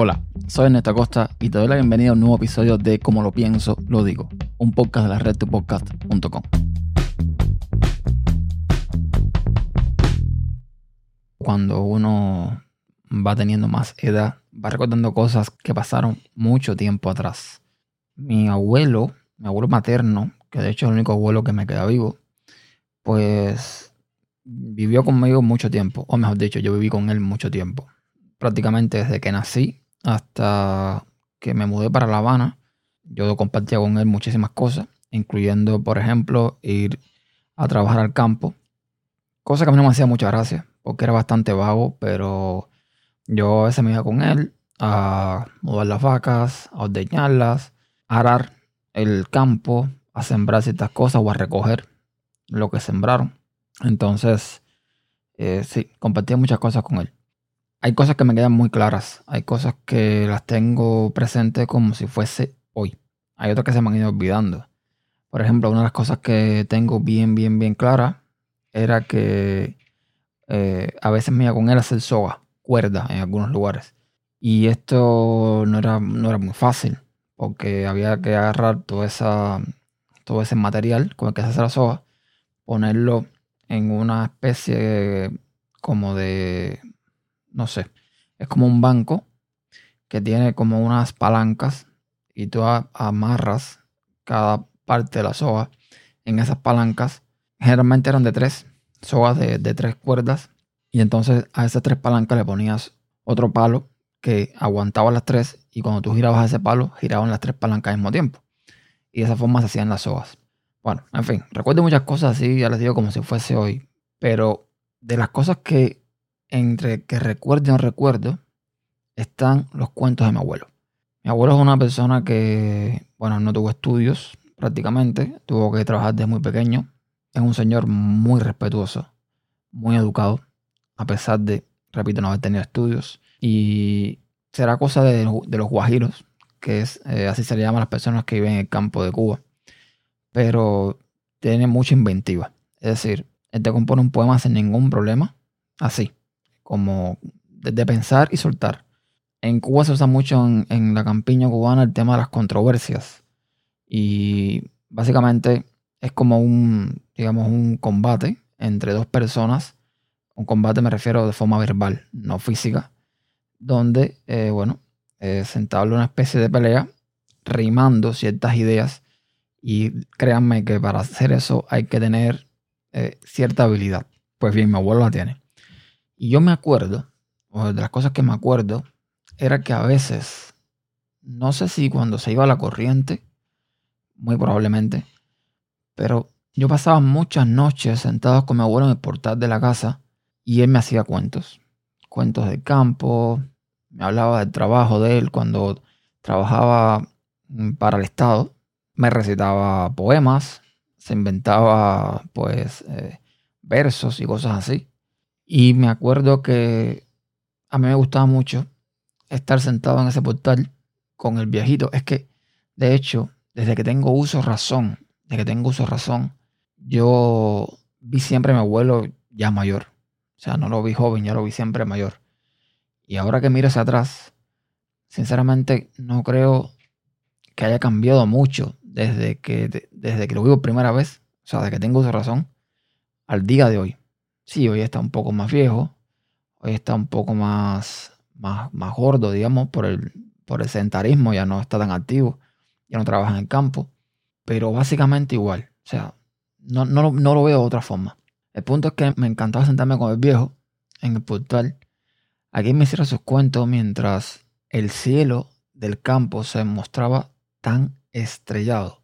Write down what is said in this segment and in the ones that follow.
Hola, soy Ernesto Acosta y te doy la bienvenida a un nuevo episodio de Como lo pienso, lo digo, un podcast de la red podcast.com. Cuando uno va teniendo más edad, va recordando cosas que pasaron mucho tiempo atrás. Mi abuelo, mi abuelo materno, que de hecho es el único abuelo que me queda vivo, pues vivió conmigo mucho tiempo, o mejor dicho, yo viví con él mucho tiempo. Prácticamente desde que nací hasta que me mudé para La Habana, yo compartía con él muchísimas cosas, incluyendo, por ejemplo, ir a trabajar al campo, cosa que a mí no me hacía mucha gracia, porque era bastante vago, pero yo a veces me iba con él a mudar las vacas, a ordeñarlas, a arar el campo, a sembrar ciertas cosas o a recoger lo que sembraron. Entonces, eh, sí, compartía muchas cosas con él hay cosas que me quedan muy claras. Hay cosas que las tengo presentes como si fuese hoy. Hay otras que se me han ido olvidando. Por ejemplo, una de las cosas que tengo bien, bien, bien clara era que eh, a veces me iba con él a hacer soga, cuerda en algunos lugares. Y esto no era, no era muy fácil, porque había que agarrar esa, todo ese material con el que se hace la soga, ponerlo en una especie como de no sé, es como un banco que tiene como unas palancas y tú amarras cada parte de la soga en esas palancas. Generalmente eran de tres, sogas de, de tres cuerdas. Y entonces a esas tres palancas le ponías otro palo que aguantaba las tres y cuando tú girabas ese palo, giraban las tres palancas al mismo tiempo. Y de esa forma se hacían las sogas. Bueno, en fin, recuerdo muchas cosas así, ya les digo como si fuese hoy. Pero de las cosas que entre que recuerdo y no recuerdo, están los cuentos de mi abuelo. Mi abuelo es una persona que, bueno, no tuvo estudios prácticamente, tuvo que trabajar desde muy pequeño. Es un señor muy respetuoso, muy educado, a pesar de, repito, no haber tenido estudios. Y será cosa de, los guajiros, que es eh, así se le llama a las personas que viven en el campo de Cuba. Pero tiene mucha inventiva. Es decir, él te compone un poema sin ningún problema, así como de, pensar y soltar. En Cuba se usa mucho en, la campiña cubana el tema de las controversias. Y básicamente es como un, digamos, un combate entre dos personas. Un combate me refiero de forma verbal, no física. Donde, eh, bueno, eh, se entabla una especie de pelea rimando ciertas ideas. Y créanme que para hacer eso hay que tener eh, cierta habilidad. Pues bien, mi abuelo la tiene. Y yo me acuerdo, o de las cosas que me acuerdo, era que a veces, no sé si cuando se iba la corriente, muy probablemente, pero yo pasaba muchas noches sentado con mi abuelo en el portal de la casa y él me hacía cuentos, cuentos del campo, me hablaba del trabajo de él cuando trabajaba para el Estado, me recitaba poemas, se inventaba pues eh, versos y cosas así. Y me acuerdo que a mí me gustaba mucho estar sentado en ese portal con el viejito. Es que, de hecho, desde que tengo uso razón, desde que tengo uso razón, yo vi siempre a mi abuelo ya mayor. O sea, no lo vi joven, ya lo vi siempre mayor. Y ahora que miro hacia atrás, sinceramente no creo que haya cambiado mucho desde que, desde que lo vivo primera vez, o sea, desde que tengo uso razón, al día de hoy. Sí, hoy está un poco más viejo, hoy está un poco más, más, más gordo, digamos, por el, por el sedentarismo, ya no está tan activo, ya no trabaja en el campo, pero básicamente igual, o sea, no, no, no lo veo de otra forma. El punto es que me encantaba sentarme con el viejo en el portal. Aquí me hiciera sus cuentos mientras el cielo del campo se mostraba tan estrellado,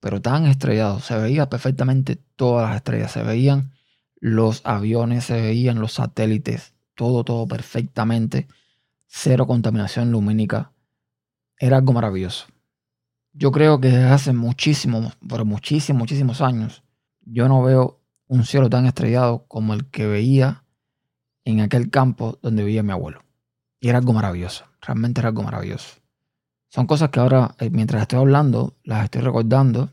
pero tan estrellado. Se veía perfectamente todas las estrellas, se veían los aviones se veían, los satélites, todo, todo perfectamente, cero contaminación lumínica. Era algo maravilloso. Yo creo que desde hace muchísimos, pero muchísimos, muchísimos años, yo no veo un cielo tan estrellado como el que veía en aquel campo donde vivía mi abuelo. Y era algo maravilloso, realmente era algo maravilloso. Son cosas que ahora, eh, mientras estoy hablando, las estoy recordando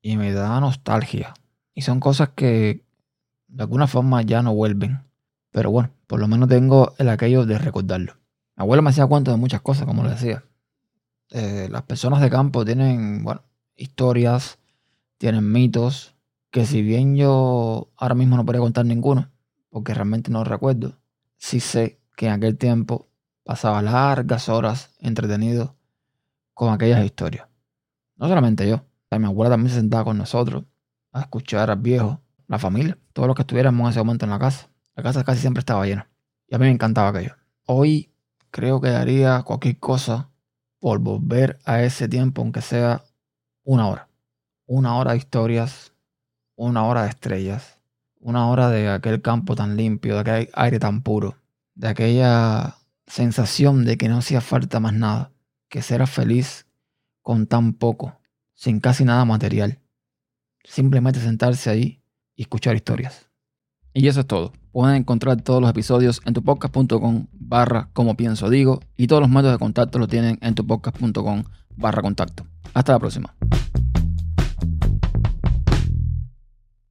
y me da nostalgia. Y son cosas que de alguna forma ya no vuelven. Pero bueno, por lo menos tengo el aquello de recordarlo. Mi abuelo me hacía cuenta de muchas cosas, como le decía. Eh, las personas de campo tienen, bueno, historias, tienen mitos, que si bien yo ahora mismo no podría contar ninguno, porque realmente no recuerdo, sí sé que en aquel tiempo pasaba largas horas entretenido con aquellas historias. No solamente yo, mi abuela también se sentaba con nosotros a escuchar al viejo, la familia, todos los que estuviéramos en ese momento en la casa. La casa casi siempre estaba llena. Y a mí me encantaba aquello. Hoy creo que haría cualquier cosa por volver a ese tiempo, aunque sea una hora. Una hora de historias, una hora de estrellas, una hora de aquel campo tan limpio, de aquel aire tan puro, de aquella sensación de que no hacía falta más nada, que ser feliz con tan poco, sin casi nada material. Simplemente sentarse ahí y escuchar historias. Y eso es todo. Pueden encontrar todos los episodios en tupodcast.com barra como pienso digo y todos los métodos de contacto lo tienen en tupodcast.com barra contacto. Hasta la próxima.